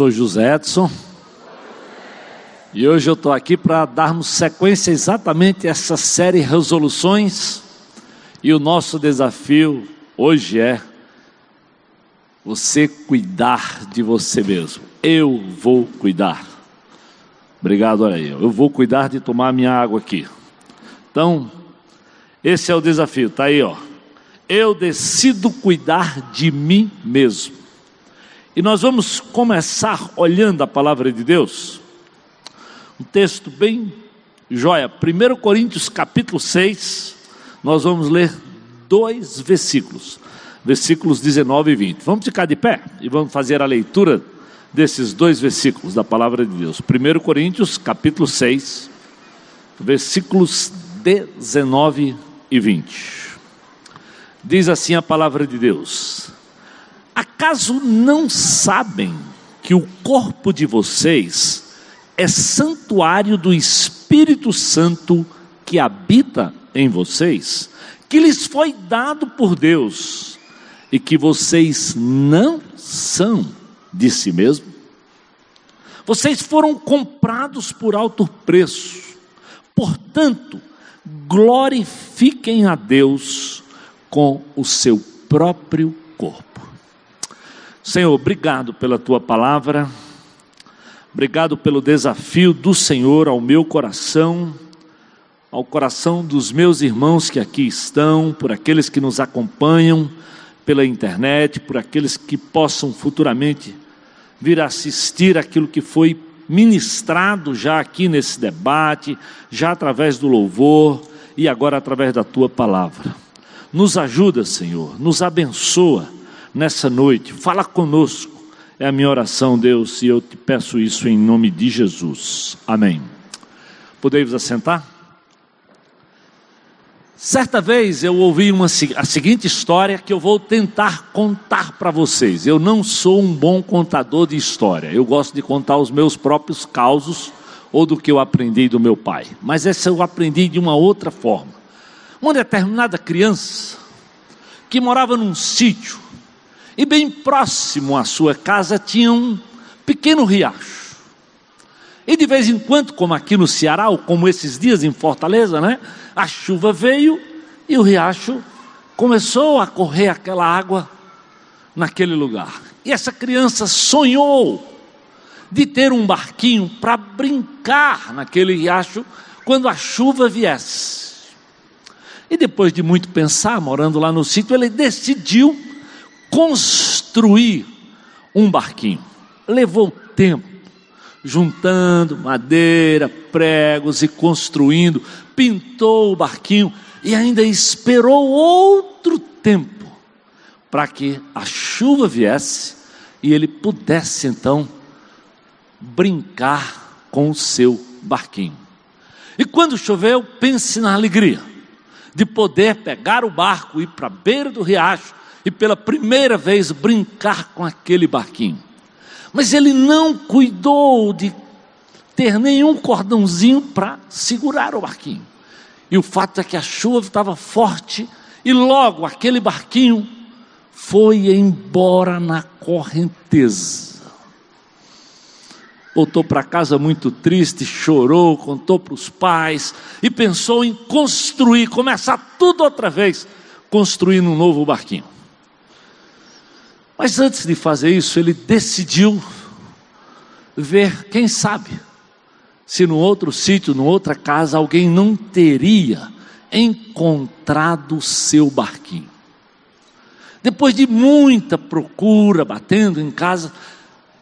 Sou José Edson. E hoje eu estou aqui para darmos sequência exatamente a essa série Resoluções. E o nosso desafio hoje é você cuidar de você mesmo. Eu vou cuidar. Obrigado, olha aí. Eu vou cuidar de tomar minha água aqui. Então, esse é o desafio, tá aí, ó. Eu decido cuidar de mim mesmo. E nós vamos começar olhando a palavra de Deus. Um texto bem joia. 1 Coríntios capítulo 6. Nós vamos ler dois versículos. Versículos 19 e 20. Vamos ficar de pé e vamos fazer a leitura desses dois versículos da palavra de Deus. 1 Coríntios capítulo 6, versículos 19 e 20. Diz assim a palavra de Deus: Acaso não sabem que o corpo de vocês é santuário do Espírito Santo que habita em vocês, que lhes foi dado por Deus e que vocês não são de si mesmo? Vocês foram comprados por alto preço, portanto, glorifiquem a Deus com o seu próprio corpo. Senhor, obrigado pela tua palavra, obrigado pelo desafio do Senhor ao meu coração, ao coração dos meus irmãos que aqui estão, por aqueles que nos acompanham pela internet, por aqueles que possam futuramente vir assistir aquilo que foi ministrado já aqui nesse debate, já através do louvor e agora através da tua palavra. Nos ajuda, Senhor, nos abençoa nessa noite, fala conosco. É a minha oração, Deus, e eu te peço isso em nome de Jesus. Amém. Podeis assentar? Certa vez eu ouvi uma, a seguinte história que eu vou tentar contar para vocês. Eu não sou um bom contador de história. Eu gosto de contar os meus próprios causos ou do que eu aprendi do meu pai. Mas essa eu aprendi de uma outra forma. Uma determinada criança que morava num sítio e bem próximo à sua casa tinha um pequeno riacho. E de vez em quando, como aqui no Ceará, ou como esses dias em Fortaleza, né? A chuva veio e o riacho começou a correr aquela água naquele lugar. E essa criança sonhou de ter um barquinho para brincar naquele riacho quando a chuva viesse. E depois de muito pensar, morando lá no sítio, ele decidiu construir um barquinho. Levou tempo, juntando madeira, pregos e construindo, pintou o barquinho e ainda esperou outro tempo para que a chuva viesse e ele pudesse então brincar com o seu barquinho. E quando choveu, pense na alegria de poder pegar o barco, ir para a beira do riacho e pela primeira vez brincar com aquele barquinho. Mas ele não cuidou de ter nenhum cordãozinho para segurar o barquinho. E o fato é que a chuva estava forte e logo aquele barquinho foi embora na correnteza. Voltou para casa muito triste, chorou, contou para os pais e pensou em construir, começar tudo outra vez, construindo um novo barquinho. Mas antes de fazer isso, ele decidiu ver, quem sabe, se no outro sítio, numa outra casa, alguém não teria encontrado seu barquinho. Depois de muita procura, batendo em casa,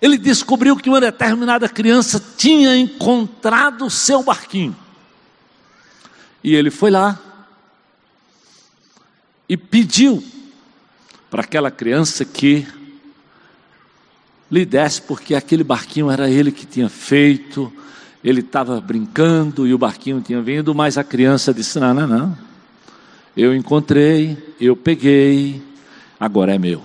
ele descobriu que uma determinada criança tinha encontrado seu barquinho. E ele foi lá e pediu para aquela criança que lhe desse, porque aquele barquinho era ele que tinha feito, ele estava brincando e o barquinho tinha vindo, mas a criança disse: Não, não, não, eu encontrei, eu peguei, agora é meu.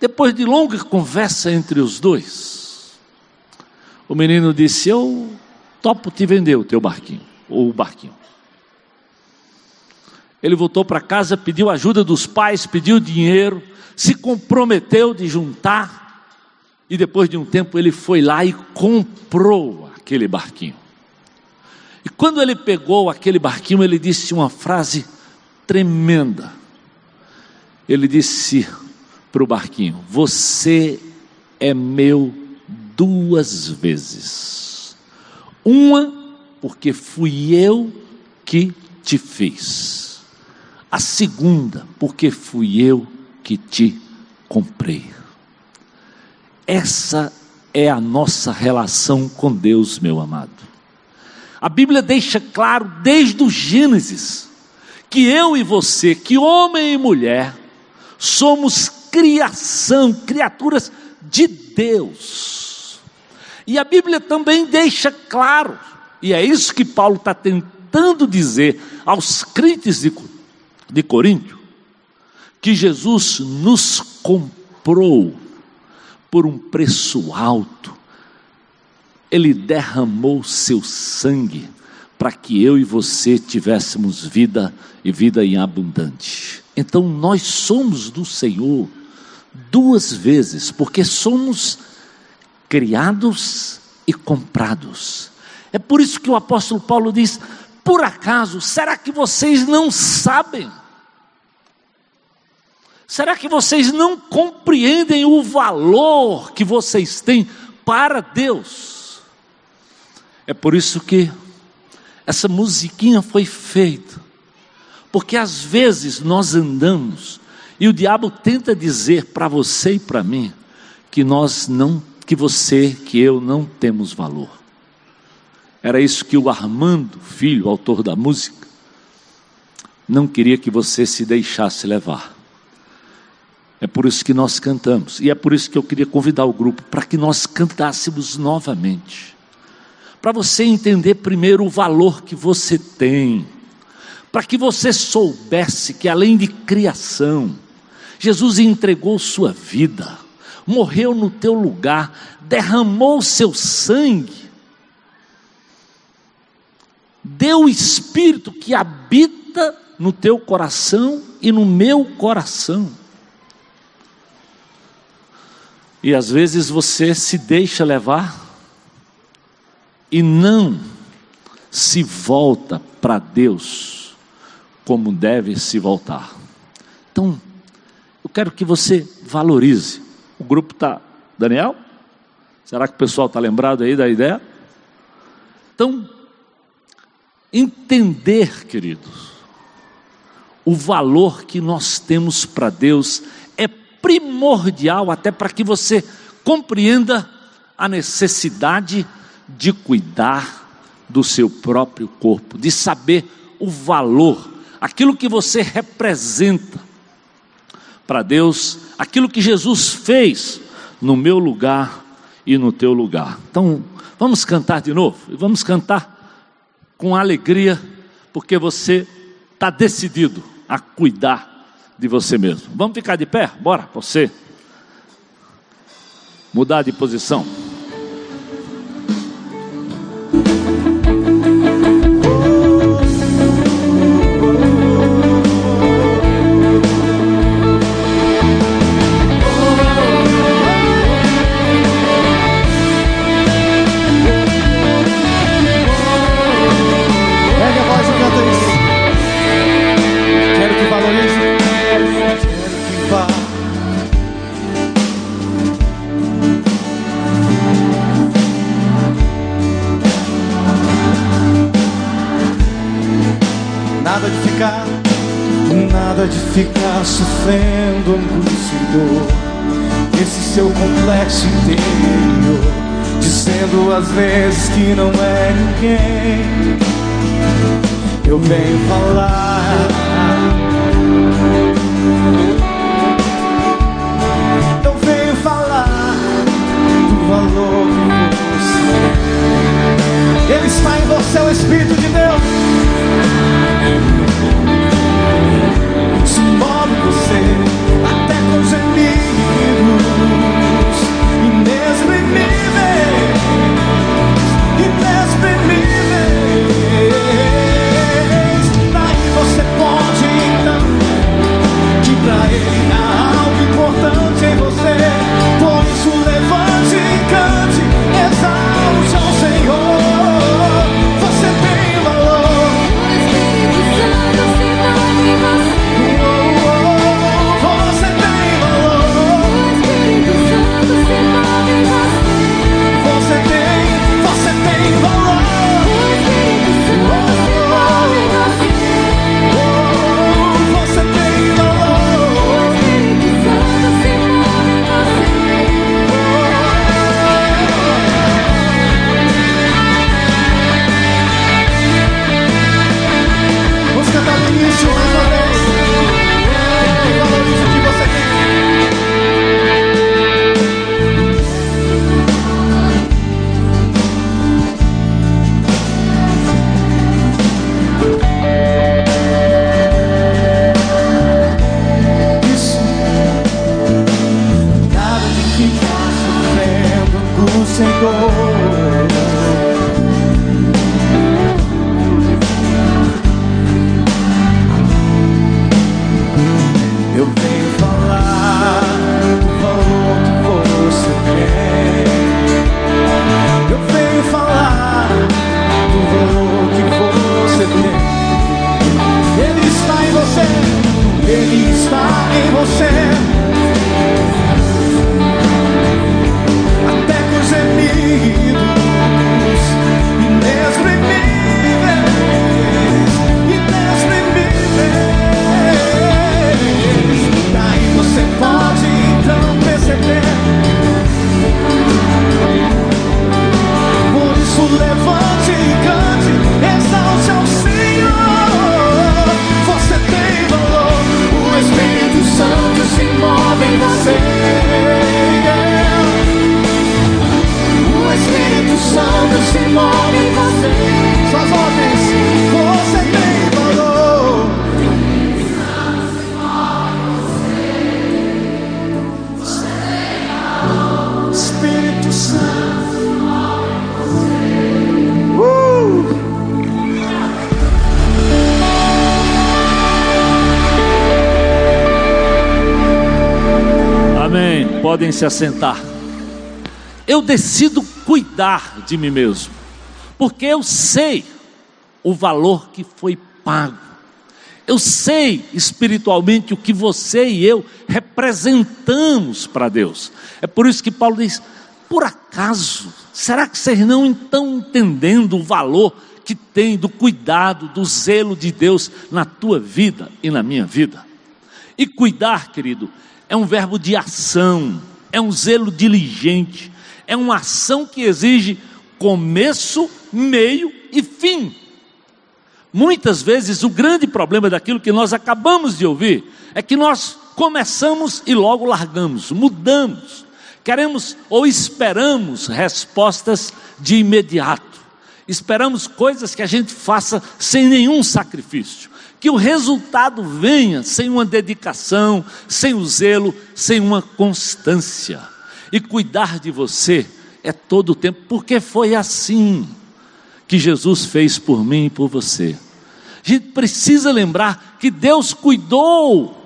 Depois de longa conversa entre os dois, o menino disse: Eu topo te vender o teu barquinho, ou o barquinho. Ele voltou para casa, pediu ajuda dos pais, pediu dinheiro, se comprometeu de juntar E depois de um tempo ele foi lá e comprou aquele barquinho. E quando ele pegou aquele barquinho, ele disse uma frase tremenda. Ele disse para o barquinho: Você é meu duas vezes. Uma, porque fui eu que te fiz. A segunda, porque fui eu que te comprei. Essa é a nossa relação com Deus, meu amado. A Bíblia deixa claro desde o Gênesis que eu e você, que homem e mulher, somos criação, criaturas de Deus. E a Bíblia também deixa claro, e é isso que Paulo está tentando dizer aos crentes de, de Coríntio, que Jesus nos comprou por um preço alto. Ele derramou seu sangue para que eu e você tivéssemos vida e vida em abundante. Então nós somos do Senhor duas vezes, porque somos criados e comprados. É por isso que o apóstolo Paulo diz: por acaso, será que vocês não sabem? Será que vocês não compreendem o valor que vocês têm para Deus? É por isso que essa musiquinha foi feita, porque às vezes nós andamos e o diabo tenta dizer para você e para mim que nós não, que você, que eu não temos valor. Era isso que o Armando, filho, autor da música, não queria que você se deixasse levar. É por isso que nós cantamos. E é por isso que eu queria convidar o grupo para que nós cantássemos novamente. Para você entender primeiro o valor que você tem. Para que você soubesse que além de criação, Jesus entregou sua vida, morreu no teu lugar, derramou seu sangue, deu o Espírito que habita no teu coração e no meu coração. E às vezes você se deixa levar e não se volta para Deus como deve se voltar. Então, eu quero que você valorize. O grupo está. Daniel? Será que o pessoal está lembrado aí da ideia? Então, entender, queridos, o valor que nós temos para Deus primordial até para que você compreenda a necessidade de cuidar do seu próprio corpo, de saber o valor, aquilo que você representa para Deus, aquilo que Jesus fez no meu lugar e no teu lugar. Então, vamos cantar de novo vamos cantar com alegria, porque você está decidido a cuidar de você mesmo. Vamos ficar de pé? Bora, você. Mudar de posição. Se assentar. Eu decido cuidar de mim mesmo, porque eu sei o valor que foi pago. Eu sei espiritualmente o que você e eu representamos para Deus. É por isso que Paulo diz: por acaso, será que vocês não estão entendendo o valor que tem do cuidado, do zelo de Deus na tua vida e na minha vida? E cuidar, querido, é um verbo de ação, é um zelo diligente, é uma ação que exige começo, meio e fim. Muitas vezes o grande problema daquilo que nós acabamos de ouvir é que nós começamos e logo largamos, mudamos, queremos ou esperamos respostas de imediato, esperamos coisas que a gente faça sem nenhum sacrifício, que o resultado venha sem uma dedicação, sem o zelo, sem uma constância. E cuidar de você é todo o tempo, porque foi assim que Jesus fez por mim e por você. A gente precisa lembrar que Deus cuidou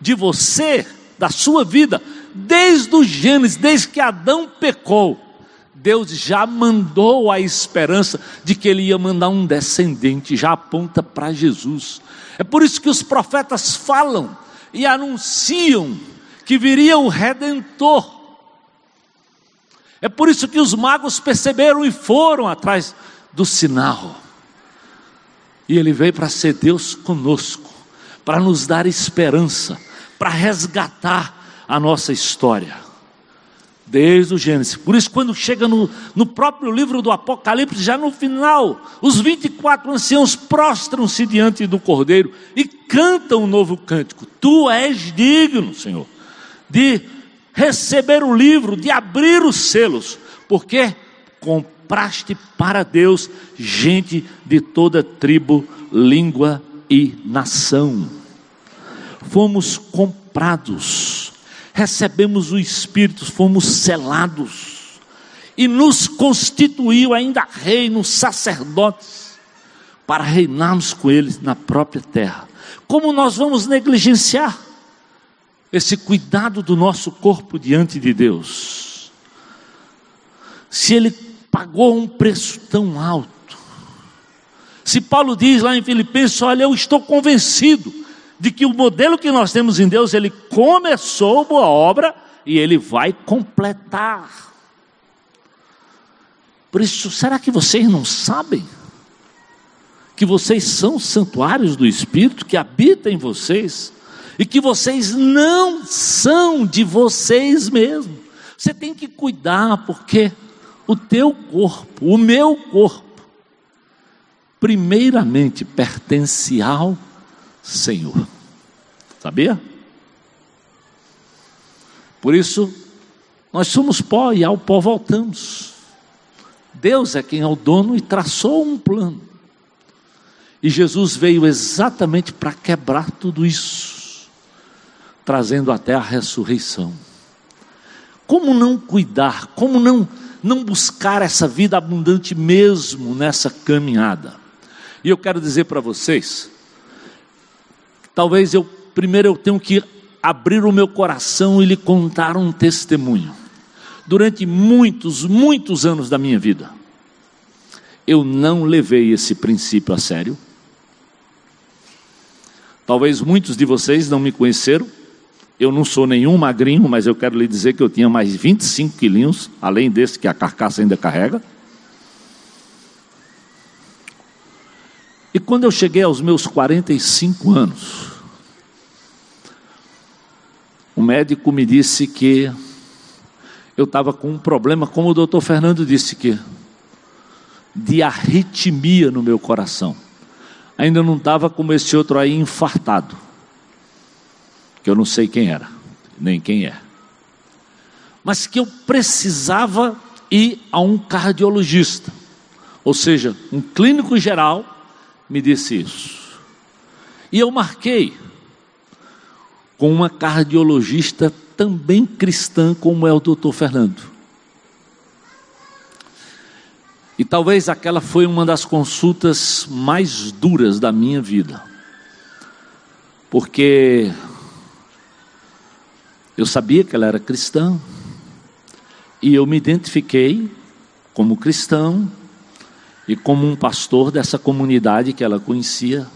de você, da sua vida, desde o Gênesis, desde que Adão pecou. Deus já mandou a esperança de que ele ia mandar um descendente, já aponta para Jesus. É por isso que os profetas falam e anunciam que viria o redentor. É por isso que os magos perceberam e foram atrás do sinal. E ele veio para ser Deus conosco, para nos dar esperança, para resgatar a nossa história. Desde o Gênesis. Por isso, quando chega no, no próprio livro do Apocalipse, já no final, os 24 anciãos prostram-se diante do Cordeiro e cantam um novo cântico: Tu és digno, Senhor, de receber o livro, de abrir os selos, porque compraste para Deus gente de toda tribo, língua e nação. Fomos comprados, recebemos o Espírito, fomos selados, e nos constituiu ainda reinos, sacerdotes, para reinarmos com Ele na própria terra. Como nós vamos negligenciar esse cuidado do nosso corpo diante de Deus? Se Ele pagou um preço tão alto. Se Paulo diz lá em Filipenses, olha, eu estou convencido de que o modelo que nós temos em Deus, ele começou boa obra e ele vai completar. Por isso, será que vocês não sabem que vocês são santuários do Espírito que habita em vocês e que vocês não são de vocês mesmos? Você tem que cuidar, porque o teu corpo, o meu corpo, primeiramente pertence ao Senhor. Sabia? Por isso, nós somos pó e ao pó voltamos. Deus é quem é o dono e traçou um plano. E Jesus veio exatamente para quebrar tudo isso, trazendo até a ressurreição. Como não cuidar, como não não buscar essa vida abundante mesmo nessa caminhada. E eu quero dizer para vocês, talvez eu primeiro eu tenho que abrir o meu coração e lhe contar um testemunho. Durante muitos, muitos anos da minha vida, eu não levei esse princípio a sério. Talvez muitos de vocês não me conheceram, eu não sou nenhum magrinho, mas eu quero lhe dizer que eu tinha mais 25 quilinhos, além desse que a carcaça ainda carrega. E quando eu cheguei aos meus 45 anos, o médico me disse que eu estava com um problema, como o doutor Fernando disse que de arritmia no meu coração. Ainda não estava como esse outro aí infartado que eu não sei quem era, nem quem é, mas que eu precisava ir a um cardiologista, ou seja, um clínico geral me disse isso. E eu marquei com uma cardiologista também cristã, como é o doutor Fernando. E talvez aquela foi uma das consultas mais duras da minha vida. Porque Eu sabia que ela era cristã, e eu me identifiquei como cristão e como um pastor dessa comunidade que ela conhecia.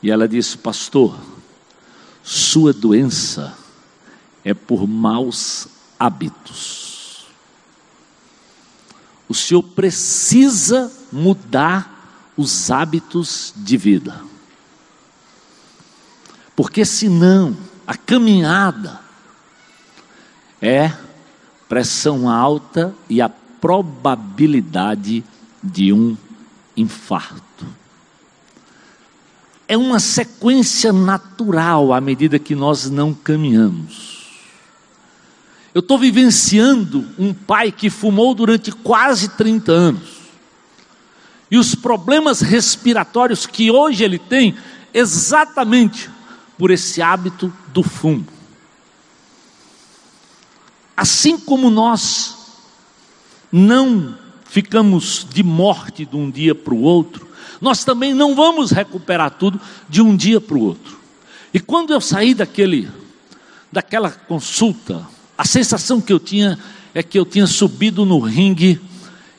E ela disse: Pastor, sua doença é por maus hábitos. O senhor precisa mudar os hábitos de vida. Porque senão a caminhada é pressão alta e a probabilidade de um infarto. É uma sequência natural à medida que nós não caminhamos. Eu estou vivenciando um pai que fumou durante quase 30 anos. E os problemas respiratórios que hoje ele tem, exatamente por esse hábito do fumo. Assim como nós não ficamos de morte de um dia para o outro, nós também não vamos recuperar tudo de um dia para o outro. E quando eu saí daquele, daquela consulta, a sensação que eu tinha é que eu tinha subido no ringue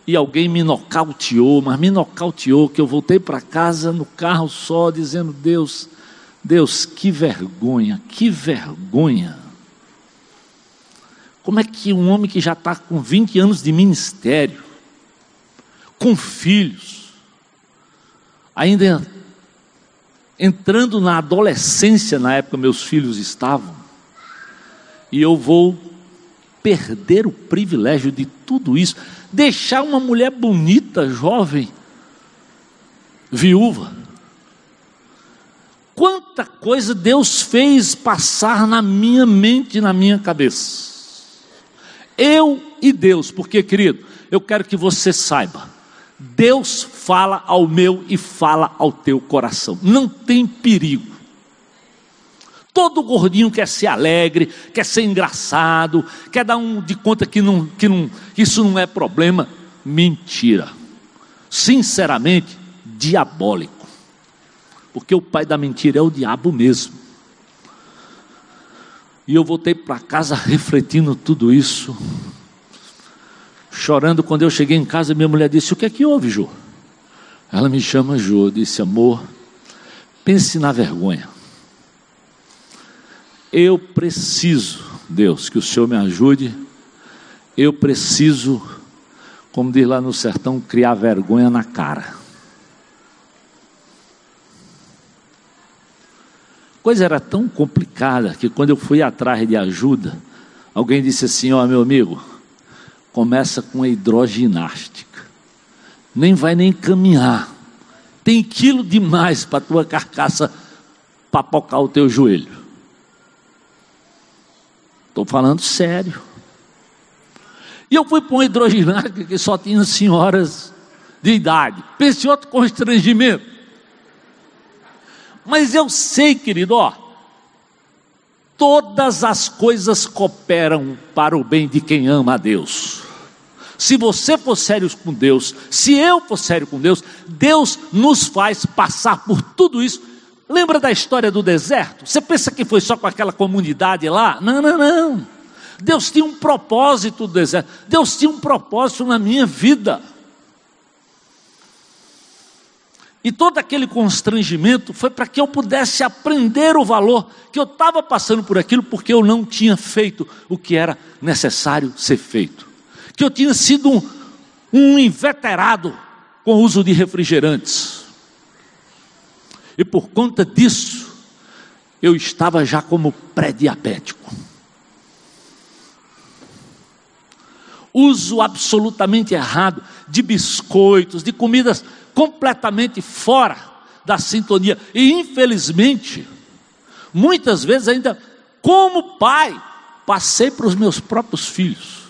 e alguém me nocauteou, mas me nocauteou, que eu voltei para casa no carro só, dizendo: Deus, Deus, que vergonha, que vergonha. Como é que um homem que já está com 20 anos de ministério, com filhos, ainda entrando na adolescência, na época meus filhos estavam, e eu vou perder o privilégio de tudo isso, deixar uma mulher bonita, jovem, viúva. Quanta coisa Deus fez passar na minha mente, na minha cabeça. Eu e Deus, porque querido, eu quero que você saiba, Deus fala ao meu e fala ao teu coração, não tem perigo. Todo gordinho quer ser alegre, quer ser engraçado, quer dar um de conta que, não, que, não, isso não é problema. Mentira. Sinceramente, diabólico. Porque o pai da mentira é o diabo mesmo. E eu voltei para casa refletindo tudo isso, chorando. Quando eu cheguei em casa, minha mulher disse: O que é que houve, Jô? Ela me chama Jô, disse: Amor, pense na vergonha. Eu preciso, Deus, que o Senhor me ajude. Eu preciso, como diz lá no sertão, criar vergonha na cara. coisa era tão complicada que quando eu fui atrás de ajuda, alguém disse assim: Ó, oh, meu amigo, começa com a hidroginástica, nem vai nem caminhar, tem quilo demais para tua carcaça papocar o teu joelho. Estou falando sério. E eu fui para uma hidroginástica que só tinha senhoras de idade. Pense outro constrangimento. Mas eu sei, querido, ó, todas as coisas cooperam para o bem de quem ama a Deus. Se você for sério com Deus, se eu for sério com Deus, Deus nos faz passar por tudo isso. Lembra da história do deserto? Você pensa que foi só com aquela comunidade lá? Não, não, não. Deus tinha um propósito do deserto. Deus tinha um propósito na minha vida. E todo aquele constrangimento foi para que eu pudesse aprender o valor que eu estava passando por aquilo, porque eu não tinha feito o que era necessário ser feito. Que eu tinha sido um, um inveterado com o uso de refrigerantes. E por conta disso, eu estava já como pré-diabético. Uso absolutamente errado de biscoitos, de comidas completamente fora da sintonia. E infelizmente, muitas vezes ainda, como pai, passei para os meus próprios filhos.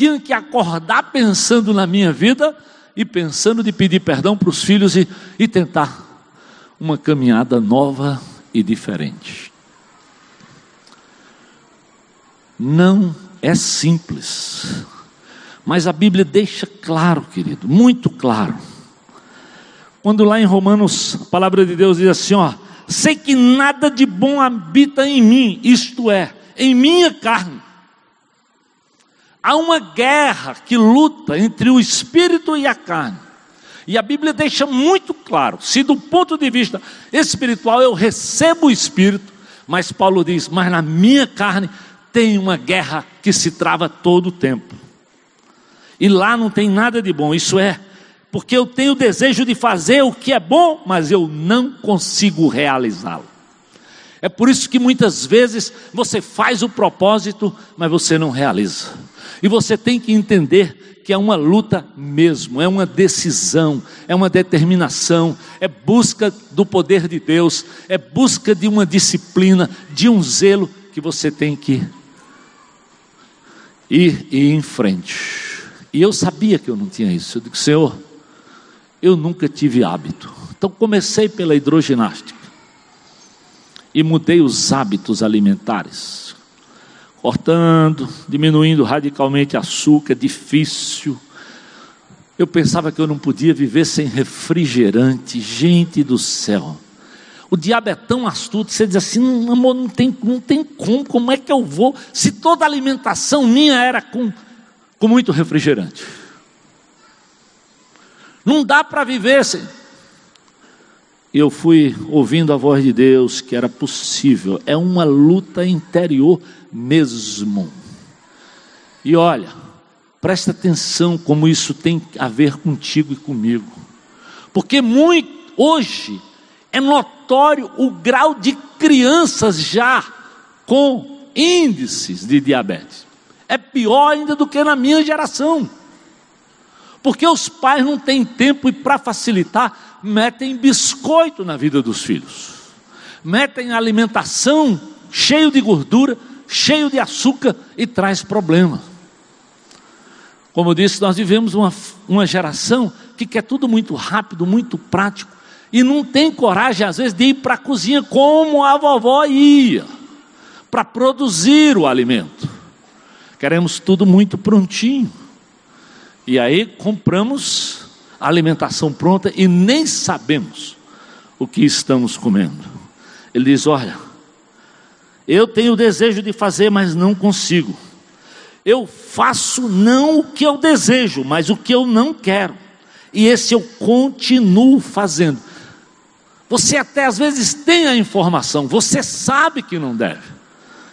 Tinha que acordar pensando na minha vida e pensando de pedir perdão para os filhos e, e tentar uma caminhada nova e diferente. Não é simples. Mas a Bíblia deixa claro, querido, muito claro. Quando lá em Romanos, a palavra de Deus diz assim: ó, sei que nada de bom habita em mim, isto é, em minha carne. Há uma guerra que luta entre o espírito e a carne. E a Bíblia deixa muito claro: se do ponto de vista espiritual eu recebo o espírito, mas Paulo diz, mas na minha carne tem uma guerra que se trava todo o tempo. E lá não tem nada de bom, isso é, porque eu tenho o desejo de fazer o que é bom, mas eu não consigo realizá-lo. É por isso que muitas vezes você faz o propósito, mas você não realiza. E você tem que entender que é uma luta mesmo, é uma decisão, é uma determinação, é busca do poder de Deus, é busca de uma disciplina, de um zelo que você tem que ir, ir em frente. E eu sabia que eu não tinha isso. Eu digo, Senhor, eu nunca tive hábito. Então comecei pela hidroginástica e mudei os hábitos alimentares, cortando, diminuindo radicalmente açúcar, difícil. Eu pensava que eu não podia viver sem refrigerante, gente do céu. O diabo é tão astuto, você diz assim, amor, não tem, não tem como, como é que eu vou, se toda a alimentação minha era com, com muito refrigerante. Não dá para viver sem. Eu fui ouvindo a voz de Deus que era possível, é uma luta interior mesmo. E olha, presta atenção como isso tem a ver contigo e comigo, porque muito, hoje é notório o grau de crianças já com índices de diabetes. É pior ainda do que na minha geração. Porque os pais não têm tempo e para facilitar, metem biscoito na vida dos filhos. Metem alimentação cheio de gordura, cheio de açúcar e traz problema. Como eu disse, nós vivemos uma, uma geração que quer tudo muito rápido, muito prático, e não tem coragem, às vezes, de ir para a cozinha como a vovó ia, para produzir o alimento. Queremos tudo muito prontinho. E aí compramos a alimentação pronta e nem sabemos o que estamos comendo. Ele diz: Olha, eu tenho o desejo de fazer, mas não consigo. Eu faço não o que eu desejo, mas o que eu não quero. E esse eu continuo fazendo. Você até às vezes tem a informação, você sabe que não deve,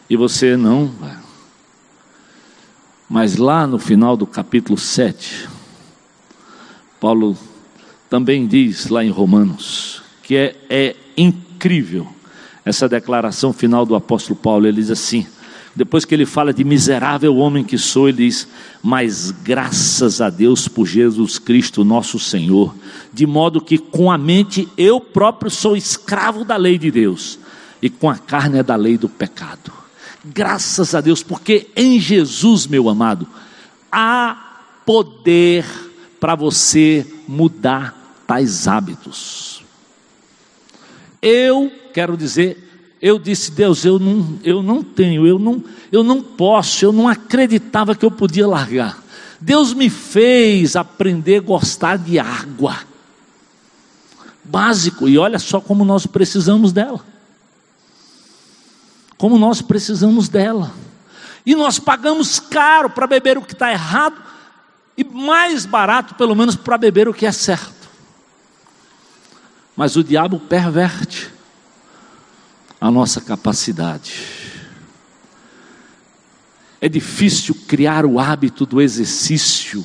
e você não vai. Mas lá no final do capítulo 7, Paulo também diz lá em Romanos, que é, é incrível essa declaração final do apóstolo Paulo. Ele diz assim: depois que ele fala de miserável homem que sou, ele diz: Mas graças a Deus por Jesus Cristo, nosso Senhor, de modo que com a mente eu próprio sou escravo da lei de Deus, e com a carne é da lei do pecado. Graças a Deus, porque em Jesus, meu amado, há poder para você mudar tais hábitos. Eu quero dizer, eu disse, Deus, eu não, eu não tenho, eu não, eu não posso, eu não acreditava que eu podia largar. Deus me fez aprender a gostar de água. Básico, e olha só como nós precisamos dela como nós precisamos dela. E nós pagamos caro para beber o que está errado e mais barato, pelo menos, para beber o que é certo. Mas o diabo perverte a nossa capacidade. É difícil criar o hábito do exercício.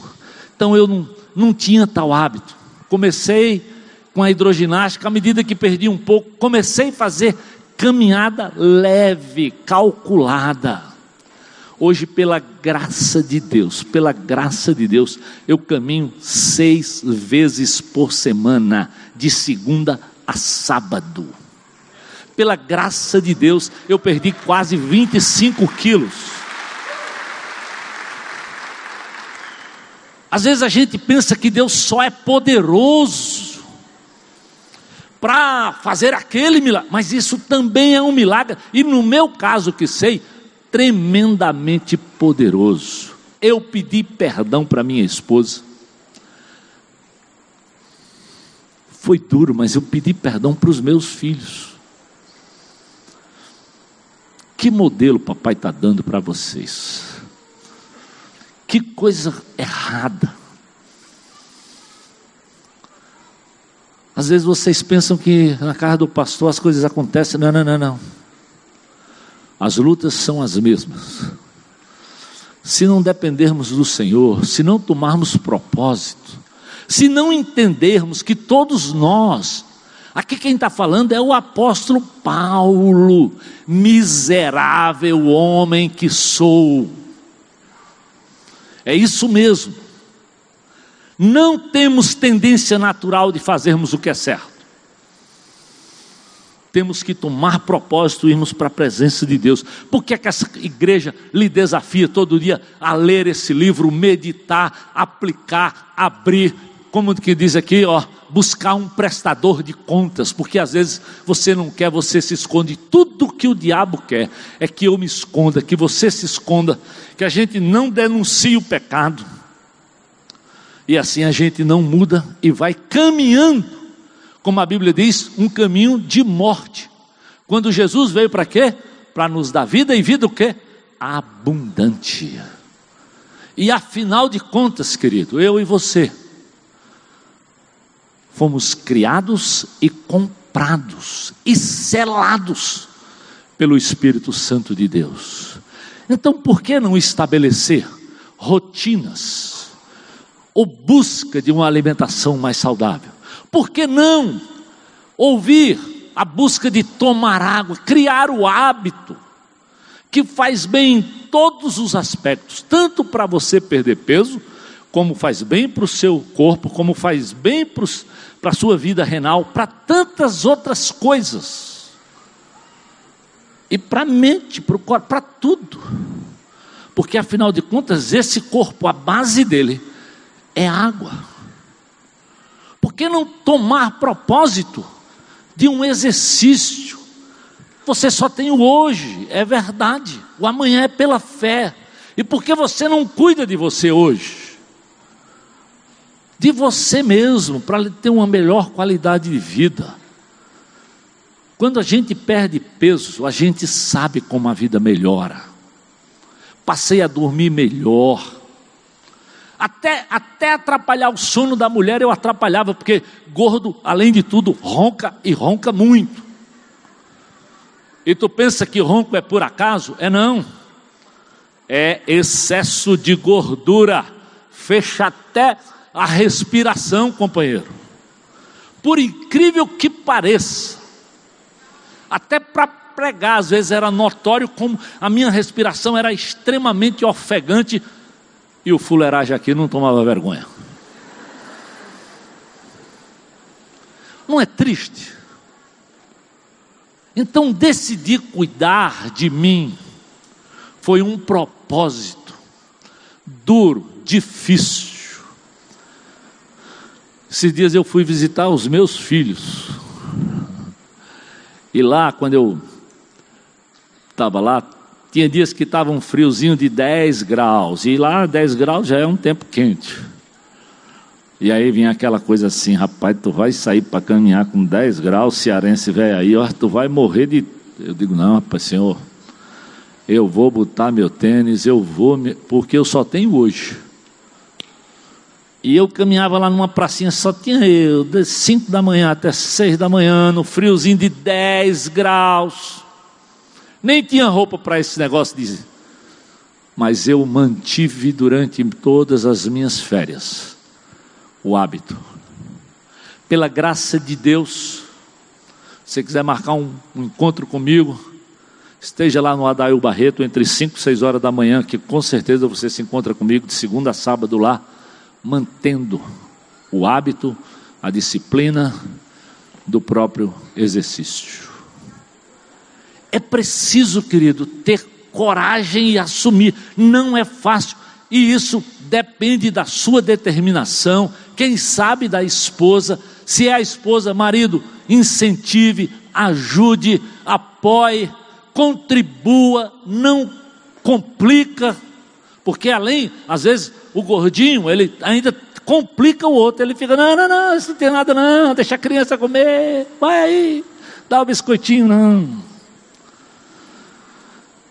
Então eu não, não tinha tal hábito. Comecei com a hidroginástica, à medida que perdi um pouco, comecei a fazer caminhada leve, calculada. Hoje, pela graça de Deus, pela graça de Deus, eu caminho seis vezes por semana, de segunda a sábado. Pela graça de Deus, eu perdi quase 25 quilos. Às vezes a gente pensa que Deus só é poderoso para fazer aquele milagre, mas isso também é um milagre, e no meu caso que sei, tremendamente poderoso. Eu pedi perdão para minha esposa. Foi duro, mas eu pedi perdão para os meus filhos. Que modelo papai está dando para vocês? Que coisa errada. Às vezes vocês pensam que na casa do pastor as coisas acontecem. Não, não, não, não. As lutas são as mesmas. Se não dependermos do Senhor, se não tomarmos propósito, se não entendermos que todos nós, aqui quem está falando é o apóstolo Paulo, miserável homem que sou. É isso mesmo. Não temos tendência natural de fazermos o que é certo. Temos que tomar propósito e irmos para a presença de Deus. Por que, é que essa igreja lhe desafia todo dia a ler esse livro, meditar, aplicar, abrir, como que diz aqui, ó, buscar um prestador de contas, porque às vezes você não quer, você se esconde. Tudo que o diabo quer é que eu me esconda, que você se esconda, que a gente não denuncie o pecado e assim a gente não muda e vai caminhando, como a Bíblia diz, um caminho de morte. Quando Jesus veio para quê? Para nos dar vida e vida o quê? Abundante. E afinal de contas, querido, eu e você fomos criados e comprados e selados pelo Espírito Santo de Deus. Então, por que não estabelecer rotinas ou busca de uma alimentação mais saudável? Por que não ouvir a busca de tomar água, criar o hábito que faz bem em todos os aspectos, tanto para você perder peso, como faz bem para o seu corpo, como faz bem para a sua vida renal, para tantas outras coisas. E para a mente, para o corpo, para tudo. Porque afinal de contas, esse corpo, a base dele, é água. Por que não tomar propósito de um exercício? Você só tem o hoje, é verdade. O amanhã é pela fé. E por que você não cuida de você hoje? De você mesmo, para ter uma melhor qualidade de vida. Quando a gente perde peso, a gente sabe como a vida melhora. Passei a dormir melhor até, até atrapalhar o sono da mulher eu atrapalhava, porque gordo, além de tudo, ronca e ronca muito. E tu pensa que ronco é por acaso? É não. É excesso de gordura. Fecha até a respiração, companheiro. Por incrível que pareça, até para pregar, às vezes era notório como a minha respiração era extremamente ofegante e o fuleiragem aqui não tomava vergonha. Não é triste? Então decidir cuidar de mim foi um propósito duro, difícil. Esses dias eu fui visitar os meus filhos. E lá, quando eu estava lá, tinha dias que estava um friozinho de 10 graus, e lá 10 graus já é um tempo quente. E aí vinha aquela coisa assim, rapaz, tu vai sair para caminhar com 10 graus, cearense velho aí, ó, tu vai morrer de. Eu digo, não, rapaz, senhor, eu vou botar meu tênis, eu vou, me... porque eu só tenho hoje. E eu caminhava lá numa pracinha, só tinha eu, de 5 da manhã até 6 da manhã, no friozinho de 10 graus nem tinha roupa para esse negócio de. Mas eu mantive durante todas as minhas férias o hábito. Pela graça de Deus, se você quiser marcar um, um encontro comigo, esteja lá no Adail Barreto entre 5 e 6 horas da manhã, que com certeza você se encontra comigo de segunda a sábado lá, mantendo o hábito, a disciplina do próprio exercício. É preciso, querido, ter coragem e assumir. Não é fácil. E isso depende da sua determinação, quem sabe da esposa. Se é a esposa, marido, incentive, ajude, apoie, contribua, não complica, porque além, às vezes, o gordinho, ele ainda complica o outro, ele fica, não, não, não, isso não tem nada não, deixa a criança comer, vai aí, dá o biscoitinho, não.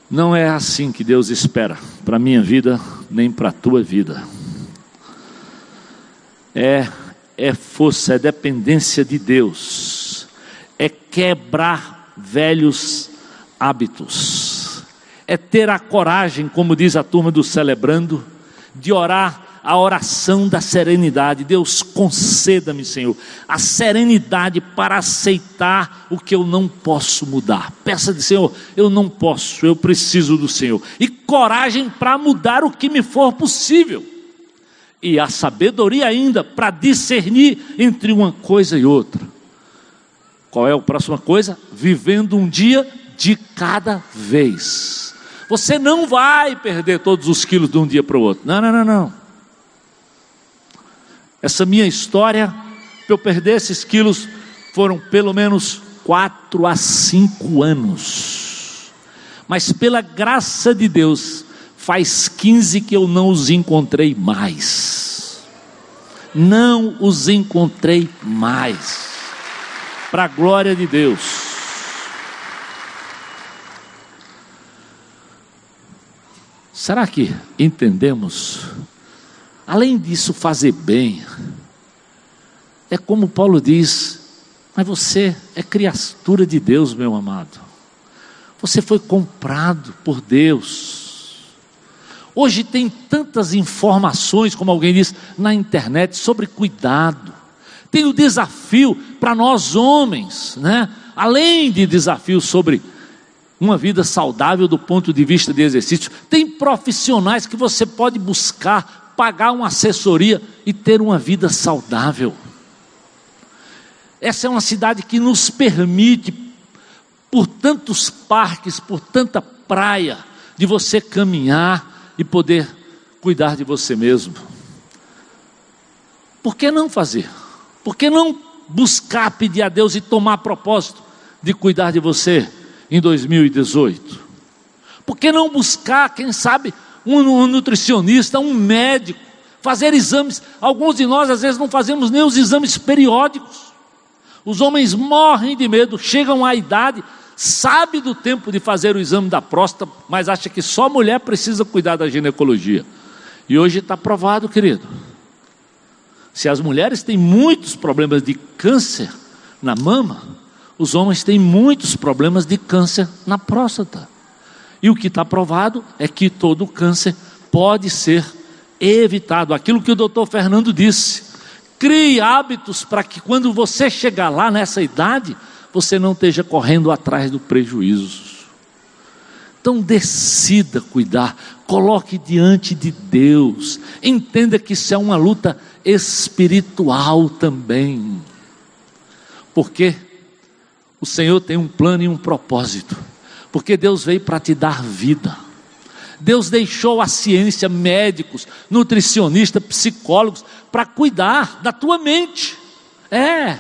Não é assim que Deus espera para a minha vida, nem para a tua vida. É, é força, é dependência de Deus, é quebrar velhos hábitos, é ter a coragem, como diz a turma do Celebrando, de orar a oração da serenidade. Deus, conceda-me, Senhor, a serenidade para aceitar o que eu não posso mudar. Peça de Senhor, eu não posso, eu preciso do Senhor. E coragem para mudar o que me for possível. E a sabedoria ainda para discernir entre uma coisa e outra. Qual é a próxima coisa? Vivendo um dia de cada vez. Você não vai perder todos os quilos de um dia para o outro. Não, não, não, não. Essa minha história, para eu perder esses quilos, foram pelo menos quatro a cinco anos. Mas pela graça de Deus, faz 15 que eu não os encontrei mais. Não os encontrei mais. Para a glória de Deus. Será que entendemos Além disso, fazer bem, é como Paulo diz, mas você é criatura de Deus, meu amado. Você foi comprado por Deus. Hoje tem tantas informações, como alguém diz, na internet sobre cuidado. Tem o desafio para nós homens, né? Além de desafios sobre uma vida saudável do ponto de vista de exercício, tem profissionais que você pode buscar pagar uma assessoria e ter uma vida saudável. Essa é uma cidade que nos permite, por tantos parques, por tanta praia, de você caminhar e poder cuidar de você mesmo. Por que não fazer? Por que não buscar pedir a Deus e tomar propósito de cuidar de você em 2018? Por que não buscar, quem sabe, um nutricionista, um médico, fazer exames. Alguns de nós às vezes não fazemos nem os exames periódicos. Os homens morrem de medo, chegam à idade, sabe do tempo de fazer o exame da próstata, mas acha que só mulher precisa cuidar da ginecologia. E hoje está provado, querido. Se as mulheres têm muitos problemas de câncer na mama, os homens têm muitos problemas de câncer na próstata. E o que está provado é que todo câncer pode ser evitado. Aquilo que o doutor Fernando disse. Crie hábitos para que quando você chegar lá nessa idade, você não esteja correndo atrás do prejuízo. Então decida cuidar, coloque diante de Deus, entenda que isso é uma luta espiritual também, porque o Senhor tem um plano e um propósito porque Deus veio para te dar vida. Deus deixou a ciência, médicos, nutricionistas, psicólogos, para cuidar da tua mente. É,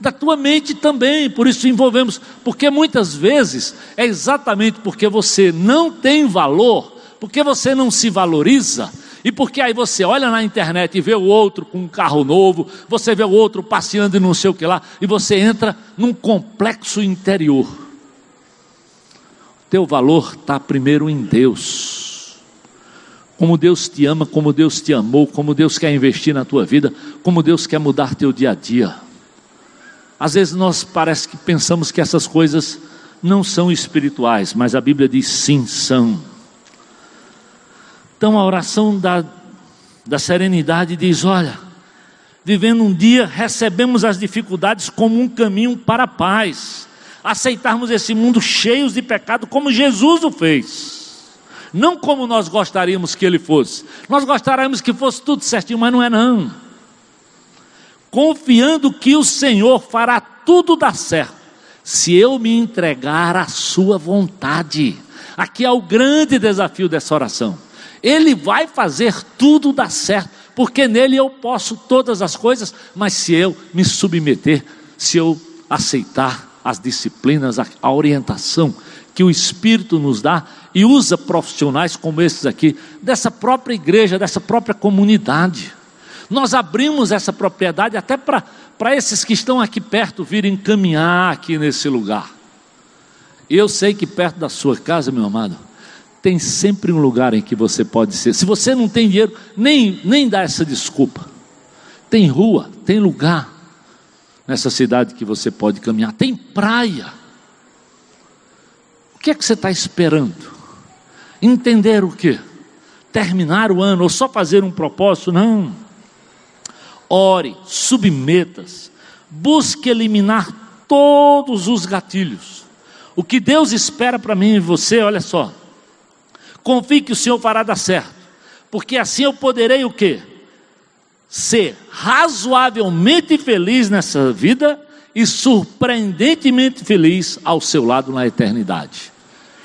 da tua mente também, por isso envolvemos, porque muitas vezes é exatamente porque você não tem valor, porque você não se valoriza, e porque aí você olha na internet e vê o outro com um carro novo, você vê o outro passeando e não sei o que lá, e você entra num complexo interior teu valor está primeiro em Deus. Como Deus te ama, como Deus te amou, como Deus quer investir na tua vida, como Deus quer mudar teu dia a dia. Às vezes nós parece que pensamos que essas coisas não são espirituais, mas a Bíblia diz sim, são. Então a oração da, da serenidade diz: olha, vivendo um dia, recebemos as dificuldades como um caminho para a paz aceitarmos esse mundo cheio de pecado como Jesus o fez. Não como nós gostaríamos que ele fosse. Nós gostaríamos que fosse tudo certinho, mas não é não. Confiando que o Senhor fará tudo dar certo, se eu me entregar à sua vontade. Aqui é o grande desafio dessa oração. Ele vai fazer tudo dar certo, porque nele eu posso todas as coisas, mas se eu me submeter, se eu aceitar as disciplinas, a, orientação que o Espírito nos dá e usa profissionais como esses aqui, dessa própria igreja, dessa própria comunidade. Nós abrimos essa propriedade até para esses que estão aqui perto virem caminhar aqui nesse lugar. Eu sei que perto da sua casa, meu amado, tem sempre um lugar em que você pode ser. Se você não tem dinheiro, nem, nem dá essa desculpa. Tem rua, tem lugar nessa cidade que você pode caminhar, tem praia. O que é que você está esperando? Entender o que? Terminar o ano ou só fazer um propósito? Não. Ore, submetas, busque eliminar todos os gatilhos. O que Deus espera para mim e você, olha só. Confie que o Senhor fará dar certo. Porque assim eu poderei o quê? Ser razoavelmente feliz nessa vida e surpreendentemente feliz ao seu lado na eternidade.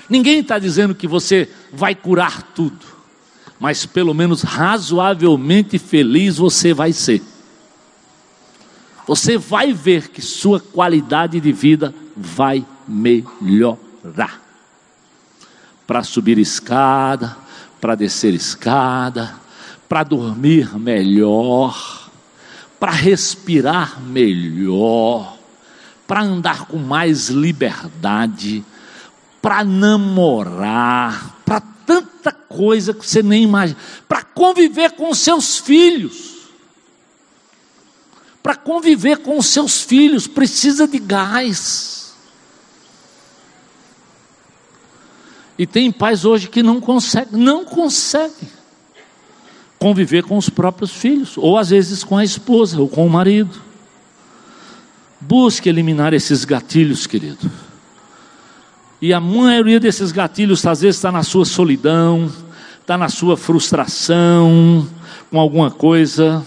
Ninguém está dizendo que você vai curar tudo, mas pelo menos razoavelmente feliz você vai ser. Você vai ver que sua qualidade de vida vai melhorar. Para subir escada, para descer escada, para dormir melhor, para respirar melhor, para andar com mais liberdade, para namorar, para tanta coisa que você nem imagina, para conviver com seus filhos. Para conviver com seus filhos, precisa de gás. E tem pais hoje que não conseguem, não conseguem conviver com os próprios filhos, ou às vezes com a esposa, ou com o marido. Busque eliminar esses gatilhos, querido. E a maioria desses gatilhos, às vezes, está na sua solidão, está na sua frustração com alguma coisa,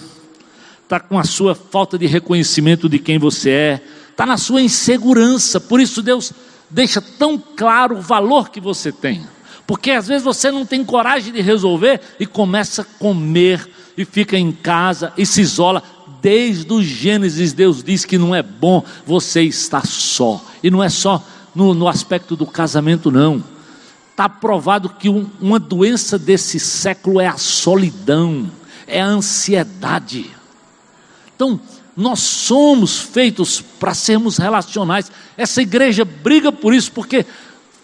está com a sua falta de reconhecimento de quem você é, está na sua insegurança. Por isso, Deus deixa tão claro o valor que você tem. Porque às vezes você não tem coragem de resolver e começa a comer e fica em casa e se isola. Desde o Gênesis, Deus diz que não é bom você estar só. E não é só no, no aspecto do casamento, não. Está provado que um, uma doença desse século é a solidão, é a ansiedade. Então, nós somos feitos para sermos relacionais. Essa igreja briga por isso, porque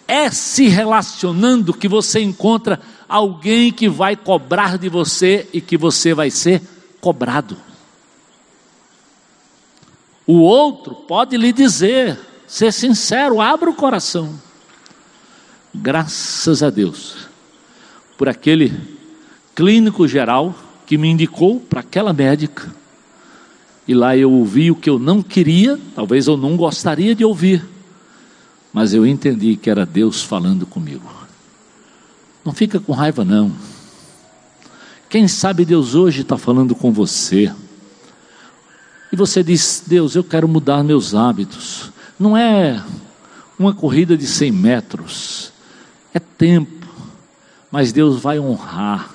é se relacionando que você encontra alguém que vai cobrar de você e que você vai ser cobrado. O outro pode lhe dizer, ser sincero, abra o coração. Graças a Deus por aquele clínico geral que me indicou para aquela médica. E lá eu ouvi o que eu não queria, talvez eu não gostaria de ouvir mas eu entendi que era Deus falando comigo. Não fica com raiva, não. Quem sabe Deus hoje está falando com você. E você diz: Deus, eu quero mudar meus hábitos. Não é uma corrida de 100 metros, é tempo, mas Deus vai honrar.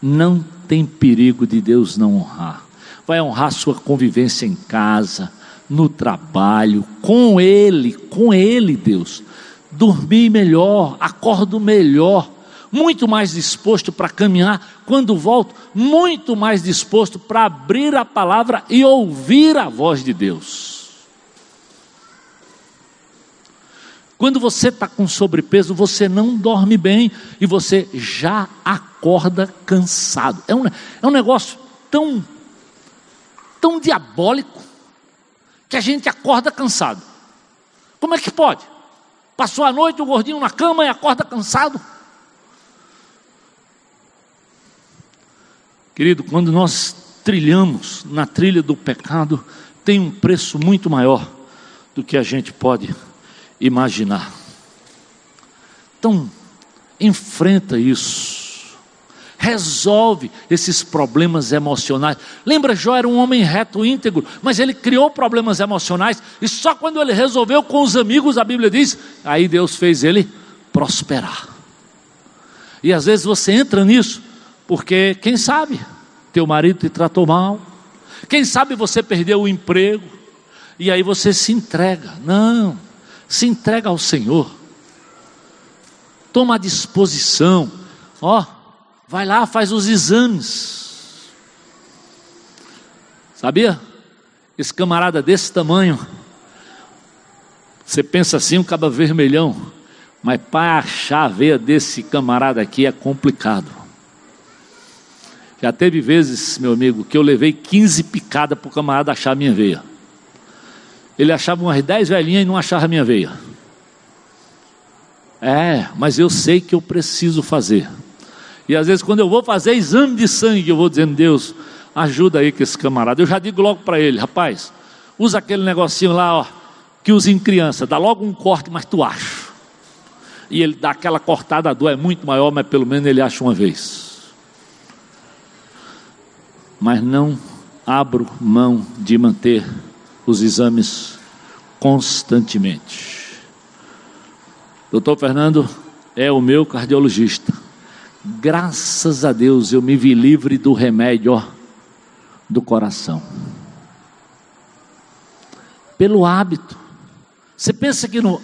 Não tem perigo de Deus não honrar. Vai honrar sua convivência em casa no trabalho, com Ele, com Ele, Deus. Dormir melhor, acordo melhor, muito mais disposto para caminhar. Quando volto, muito mais disposto para abrir a palavra e ouvir a voz de Deus. Quando você está com sobrepeso, você não dorme bem e você já acorda cansado. É um, é um negócio tão, tão diabólico que a gente acorda cansado. Como é que pode? Passou a noite o gordinho na cama e acorda cansado. Querido, quando nós trilhamos na trilha do pecado, tem um preço muito maior do que a gente pode imaginar. Então, enfrenta isso resolve esses problemas emocionais. Lembra, Jó era um homem reto, íntegro, mas ele criou problemas emocionais, e só quando ele resolveu com os amigos, a Bíblia diz, aí Deus fez ele prosperar. E às vezes você entra nisso, porque quem sabe teu marido te tratou mal, quem sabe você perdeu o emprego, e aí você se entrega. Não, se entrega ao Senhor. Toma a disposição. Ó, oh, Vai lá, faz os exames. Sabia? Esse camarada desse tamanho, Você pensa assim, um caba vermelhão, mas para achar a veia desse camarada aqui é complicado. Já teve vezes, meu amigo, que eu levei 15 picadas para o camarada achar a minha veia. Ele achava umas 10 velhinhas e não achava a minha veia. É, mas eu sei que eu preciso fazer. E às vezes, quando eu vou fazer exame de sangue, eu vou dizendo, Deus, ajuda aí com esse camarada. Eu já digo logo para ele, rapaz, usa aquele negocinho lá, ó, que usa em criança, dá logo um corte, mas tu acha. E ele dá aquela cortada, a dor é muito maior, mas pelo menos ele acha uma vez. Mas não abro mão de manter os exames constantemente. Doutor Fernando é o meu cardiologista. Graças a Deus eu me vi livre do remédio ó, do coração. Pelo hábito. Você pensa que não.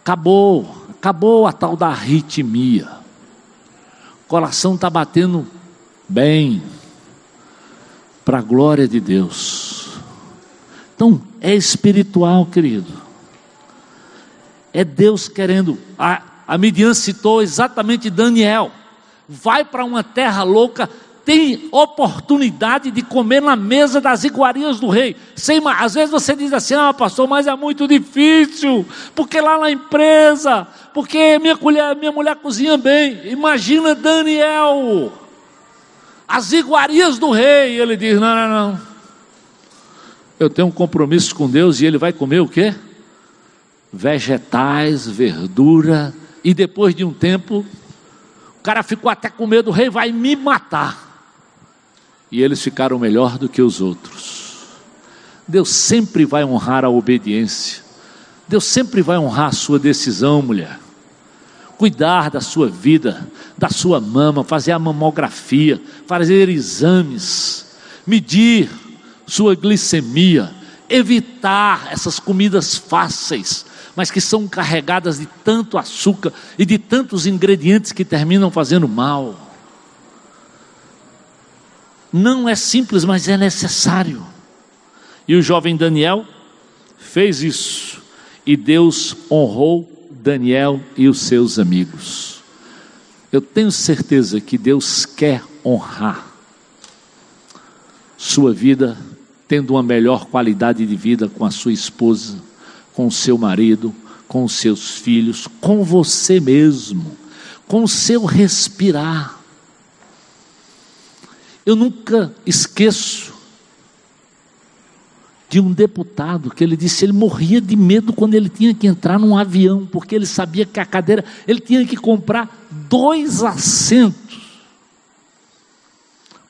Acabou, acabou a tal da arritmia. O coração está batendo bem, para a glória de Deus. Então, é espiritual, querido. É Deus querendo. A, a Midian citou exatamente Daniel. Vai para uma terra louca, tem oportunidade de comer na mesa das iguarias do rei. Sem, às vezes você diz assim, ah, pastor, mas é muito difícil, porque lá na empresa, porque minha, mulher, minha mulher cozinha bem. Imagina Daniel, as iguarias do rei. Ele diz: não, não, não. Eu tenho um compromisso com Deus e ele vai comer o quê? Vegetais, verdura, e depois de um tempo, o cara ficou até com medo, o rei vai me matar e eles ficaram melhor do que os outros. Deus sempre vai honrar a obediência. Deus sempre vai honrar a sua decisão, mulher. Cuidar da sua vida, da sua mama, fazer a mamografia, fazer exames, medir sua glicemia, evitar essas comidas fáceis, mas que são carregadas de tanto açúcar e de tantos ingredientes que terminam fazendo mal. Não é simples, mas é necessário. E o jovem Daniel fez isso. E Deus honrou Daniel e os seus amigos. Eu tenho certeza que Deus quer honrar sua vida, tendo uma melhor qualidade de vida com a sua esposa, com seu marido, com seus filhos, com você mesmo, com seu respirar. Eu nunca esqueço de um deputado que ele disse ele morria de medo quando ele tinha que entrar num avião, porque ele sabia que a cadeira, ele tinha que comprar dois assentos,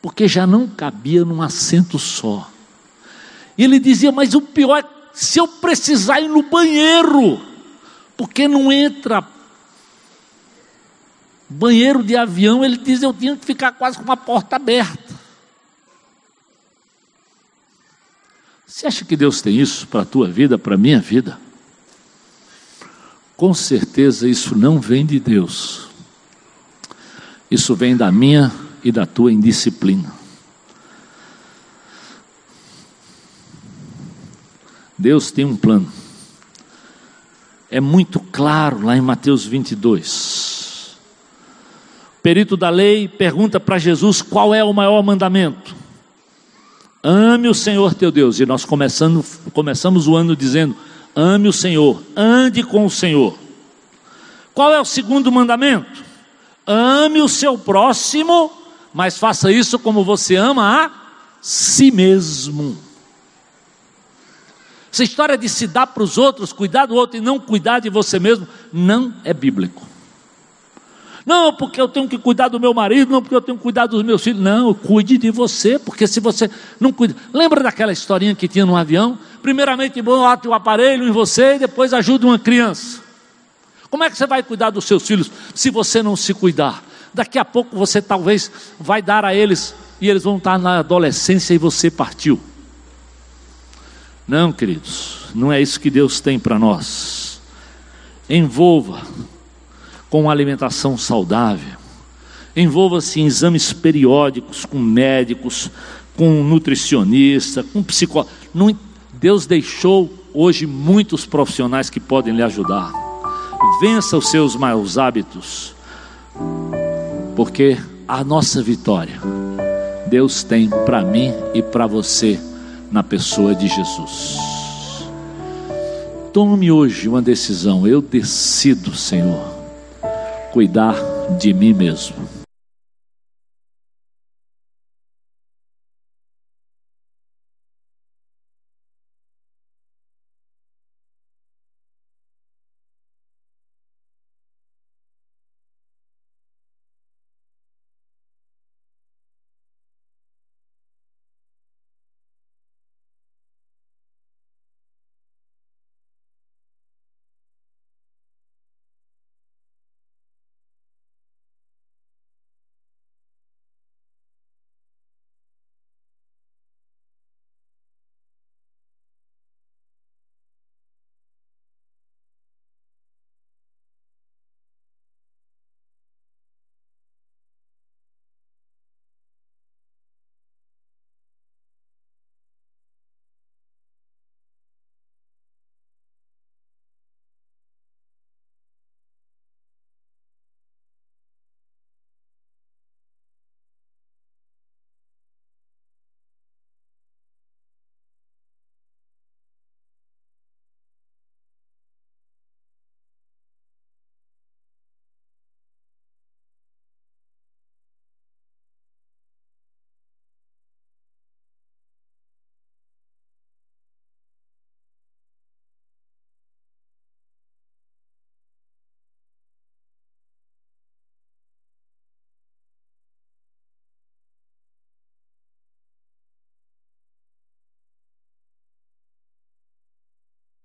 porque já não cabia num assento só. E ele dizia: Mas o pior é se eu precisar ir no banheiro, porque não entra banheiro de avião, ele diz: eu tinha que ficar quase com uma porta aberta. Você acha que Deus tem isso para a tua vida, para a minha vida? Com certeza isso não vem de Deus. Isso vem da minha e da tua indisciplina. Deus tem um plano. É muito claro lá em Mateus 22 perito da lei pergunta para Jesus qual é o maior mandamento. Ame o Senhor teu Deus. E nós começamos, começamos o ano dizendo: ame o Senhor, ande com o Senhor. Qual é o segundo mandamento? Ame o seu próximo, mas faça isso como você ama a si mesmo. Essa história de se dar para os outros, cuidar do outro e não cuidar de você mesmo, não é bíblico. Não, porque eu tenho que cuidar do meu marido, não, porque eu tenho que cuidar dos meus filhos. Não, cuide de você, porque se você não cuida. Lembra daquela historinha que tinha no avião? Primeiramente, bota o aparelho em você e depois ajuda uma criança. Como é que você vai cuidar dos seus filhos se você não se cuidar? Daqui a pouco você talvez vai dar a eles e eles vão estar na adolescência e você partiu. Não, queridos, não é isso que Deus tem para nós. Envolva com alimentação saudável. Envolva-se em exames periódicos com médicos, com nutricionista, com psicólogo. Deus deixou hoje muitos profissionais que podem lhe ajudar. Vença os seus maus hábitos, porque a nossa vitória Deus tem para mim e para você na pessoa de Jesus. Tome hoje uma decisão. Eu decido, Senhor, cuidar de mim mesmo.